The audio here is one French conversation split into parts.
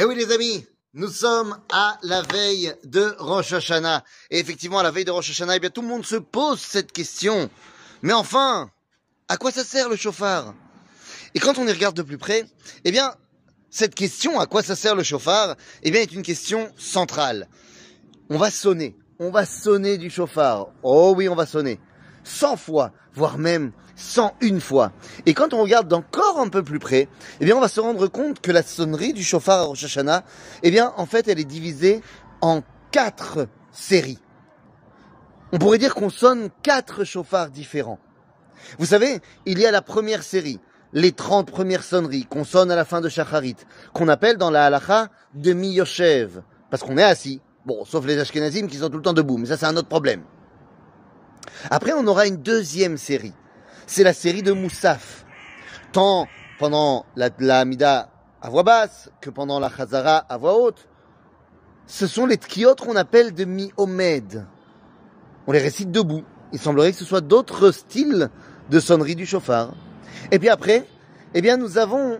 Eh oui les amis, nous sommes à la veille de Rosh Hashanah. Et effectivement, à la veille de Rosh Hashanah, eh bien tout le monde se pose cette question. Mais enfin, à quoi ça sert le chauffard? Et quand on y regarde de plus près, eh bien, cette question, à quoi ça sert le chauffard, eh bien, est une question centrale. On va sonner, on va sonner du chauffard. Oh oui, on va sonner. 100 fois, voire même 101 fois. Et quand on regarde encore un peu plus près, eh bien, on va se rendre compte que la sonnerie du chauffard à Rosh Hashanah, eh bien, en fait, elle est divisée en quatre séries. On pourrait dire qu'on sonne quatre chauffards différents. Vous savez, il y a la première série, les 30 premières sonneries qu'on sonne à la fin de Shacharit, qu'on appelle dans la halacha demi-yoshev, parce qu'on est assis. Bon, sauf les Ashkenazim qui sont tout le temps debout, mais ça c'est un autre problème. Après, on aura une deuxième série. C'est la série de Moussaf. Tant pendant la, la Hamida à voix basse que pendant la Chazara à voix haute. Ce sont les tkiot qu'on appelle de mi-omed. On les récite debout. Il semblerait que ce soit d'autres styles de sonnerie du chauffard. Et puis après, eh bien, nous avons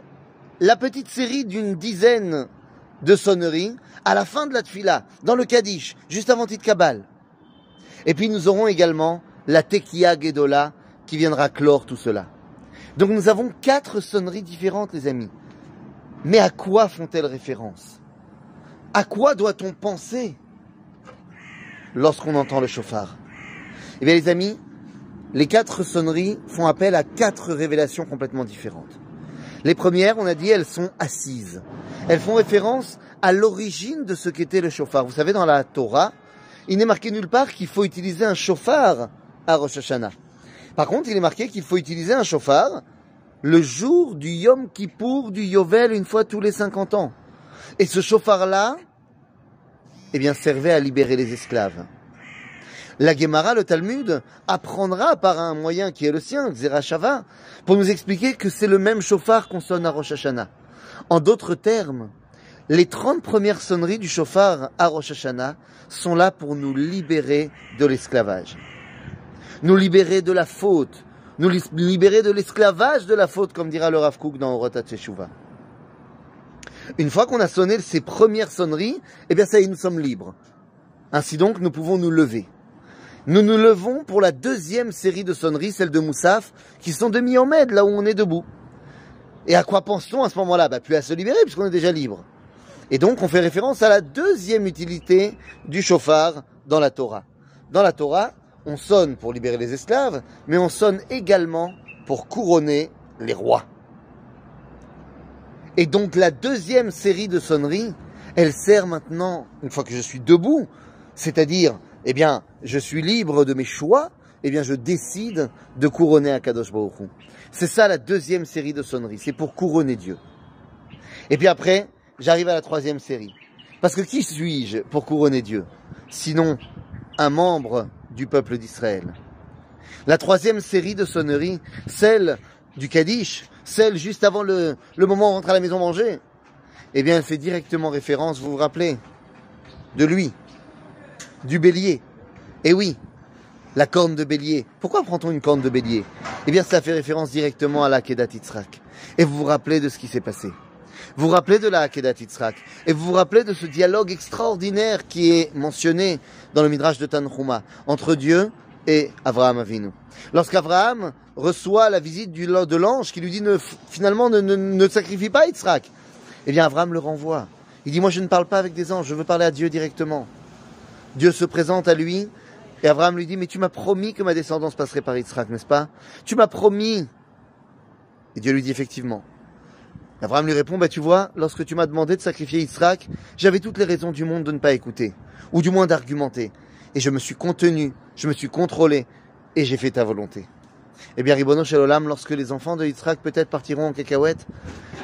la petite série d'une dizaine de sonneries à la fin de la tfila, dans le Kaddish, juste avant Tit Kabal. Et puis nous aurons également la Tekia Gedola qui viendra clore tout cela. Donc nous avons quatre sonneries différentes, les amis. Mais à quoi font-elles référence? À quoi doit-on penser lorsqu'on entend le chauffard? Eh bien, les amis, les quatre sonneries font appel à quatre révélations complètement différentes. Les premières, on a dit, elles sont assises. Elles font référence à l'origine de ce qu'était le chauffard. Vous savez, dans la Torah, il n'est marqué nulle part qu'il faut utiliser un chauffard à Rosh Hashanah. Par contre, il est marqué qu'il faut utiliser un chauffard le jour du Yom Kippour du Yovel une fois tous les 50 ans. Et ce chauffard-là, eh bien, servait à libérer les esclaves. La Gemara, le Talmud, apprendra par un moyen qui est le sien, Xerashava, pour nous expliquer que c'est le même chauffard qu'on sonne à Rosh Hashanah. En d'autres termes, les 30 premières sonneries du chauffard à Rosh Hashanah sont là pour nous libérer de l'esclavage. Nous libérer de la faute. Nous libérer de l'esclavage de la faute, comme dira le Rav Kook dans Orotat Teshuvah. Une fois qu'on a sonné ces premières sonneries, eh bien ça y est, nous sommes libres. Ainsi donc, nous pouvons nous lever. Nous nous levons pour la deuxième série de sonneries, celle de Moussaf, qui sont de Miomed, là où on est debout. Et à quoi pense-t-on à ce moment-là? Bah, Plus à se libérer, puisqu'on est déjà libre. Et donc, on fait référence à la deuxième utilité du chauffard dans la Torah. Dans la Torah, on sonne pour libérer les esclaves, mais on sonne également pour couronner les rois. Et donc, la deuxième série de sonneries, elle sert maintenant, une fois que je suis debout, c'est-à-dire, eh bien, je suis libre de mes choix, eh bien, je décide de couronner un Kadosh Baruch C'est ça la deuxième série de sonneries, c'est pour couronner Dieu. Et puis après, j'arrive à la troisième série. Parce que qui suis-je pour couronner Dieu Sinon, un membre du peuple d'Israël? La troisième série de sonneries, celle du Kaddish, celle juste avant le, moment où on rentre à la maison manger, eh bien, elle fait directement référence, vous vous rappelez, de lui, du bélier. Et oui, la corne de bélier. Pourquoi prend-on une corne de bélier? Eh bien, ça fait référence directement à la Kedat Yitzhak. Et vous vous rappelez de ce qui s'est passé. Vous vous rappelez de la Akedat Yitzhak et vous vous rappelez de ce dialogue extraordinaire qui est mentionné dans le Midrash de Tanhuma entre Dieu et Abraham Avinu. Lorsqu'Abraham reçoit la visite du, de l'ange qui lui dit finalement ne, ne, ne sacrifie pas Yitzhak, eh bien Abraham le renvoie. Il dit moi je ne parle pas avec des anges, je veux parler à Dieu directement. Dieu se présente à lui et Abraham lui dit mais tu m'as promis que ma descendance passerait par Yitzhak, n'est-ce pas? Tu m'as promis. Et Dieu lui dit effectivement. Abraham lui répond, bah tu vois, lorsque tu m'as demandé de sacrifier Yitzhak, j'avais toutes les raisons du monde de ne pas écouter, ou du moins d'argumenter. Et je me suis contenu, je me suis contrôlé, et j'ai fait ta volonté. Eh bien, Ribono Shalom, lorsque les enfants de Yitzhak peut-être partiront en cacahuète,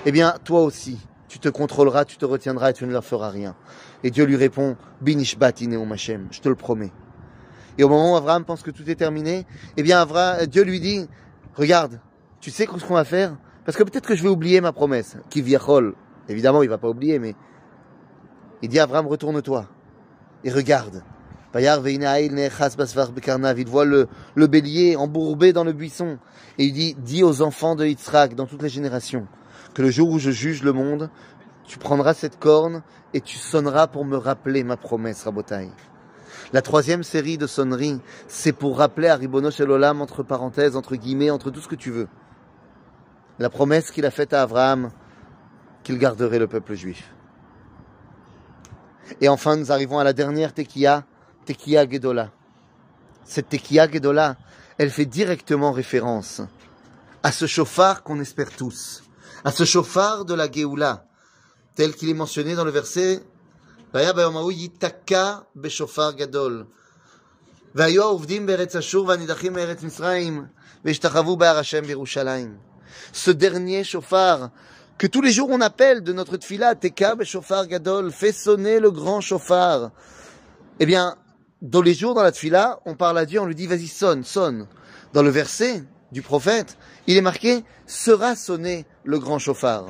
eh bien, toi aussi, tu te contrôleras, tu te retiendras et tu ne leur feras rien. Et Dieu lui répond, Binishbat Machem, je te le promets. Et au moment où Abraham pense que tout est terminé, eh bien, Abraham, Dieu lui dit, regarde, tu sais ce qu'on va faire? Parce que peut-être que je vais oublier ma promesse. Qui. Évidemment, il va pas oublier, mais il dit Abraham, retourne-toi et regarde. Il voit le, bélier embourbé dans le buisson. Et il dit, dis aux enfants de Yitzhak, dans toutes les générations, que le jour où je juge le monde, tu prendras cette corne et tu sonneras pour me rappeler ma promesse, Rabotai. La troisième série de sonneries, c'est pour rappeler à Ribono Olam, entre parenthèses, entre guillemets, entre tout ce que tu veux, la promesse qu'il a faite à Abraham, qu'il garderait le peuple juif. Et enfin, nous arrivons à la dernière tekiya, tekiya Gedola. Cette tekiya Gedola, elle fait directement référence à ce chauffard qu'on espère tous, à ce chauffard de la Géoula, tel qu'il est mentionné dans le verset והיה ביום ההוא ייתקע בשופר גדול. והיו העובדים בארץ אשור והנידחים מארץ מצרים, והשתחוו בהר השם בירושלים. Ce dernier chauffard que tous les jours on appelle de notre tfila, Teka Beshofar Gadol, fais sonner le grand chauffard. Eh bien, dans les jours dans la tfila, on parle à Dieu, on lui dit vas-y sonne, sonne. Dans le verset du prophète, il est marqué sera sonné le grand chauffard.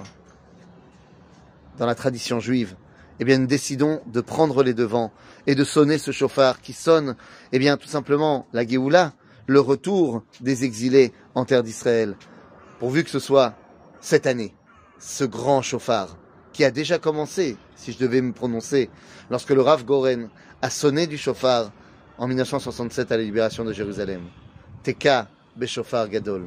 Dans la tradition juive, eh bien, nous décidons de prendre les devants et de sonner ce chauffard qui sonne, eh bien, tout simplement la Géoula, le retour des exilés en terre d'Israël. Pourvu que ce soit cette année, ce grand chauffard qui a déjà commencé, si je devais me prononcer, lorsque le Rav Goren a sonné du chauffard en 1967 à la libération de Jérusalem. Teka Beshofar Gadol.